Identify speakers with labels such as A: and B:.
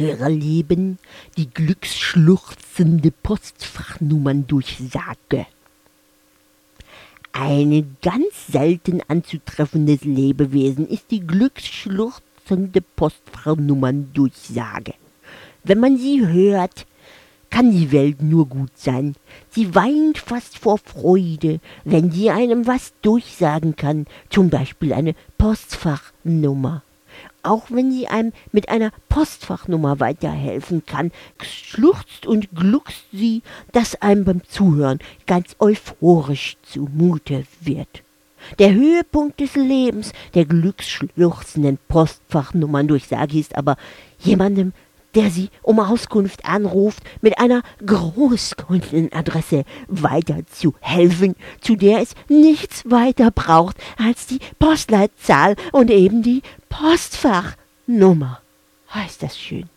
A: Hörerleben die glücksschluchzende Postfachnummern-Durchsage. Eine ganz selten anzutreffendes Lebewesen ist die glücksschluchzende Postfachnummern-Durchsage. Wenn man sie hört, kann die Welt nur gut sein. Sie weint fast vor Freude, wenn sie einem was durchsagen kann, zum Beispiel eine Postfachnummer. Auch wenn sie einem mit einer Postfachnummer weiterhelfen kann, schluchzt und gluckst sie, dass einem beim Zuhören ganz euphorisch zumute wird. Der Höhepunkt des Lebens der glücksschluchzenden Postfachnummern-Durchsage ist aber jemandem der Sie um Auskunft anruft, mit einer Großkundenadresse weiterzuhelfen, zu der es nichts weiter braucht als die Postleitzahl und eben die Postfachnummer. Heißt das schön.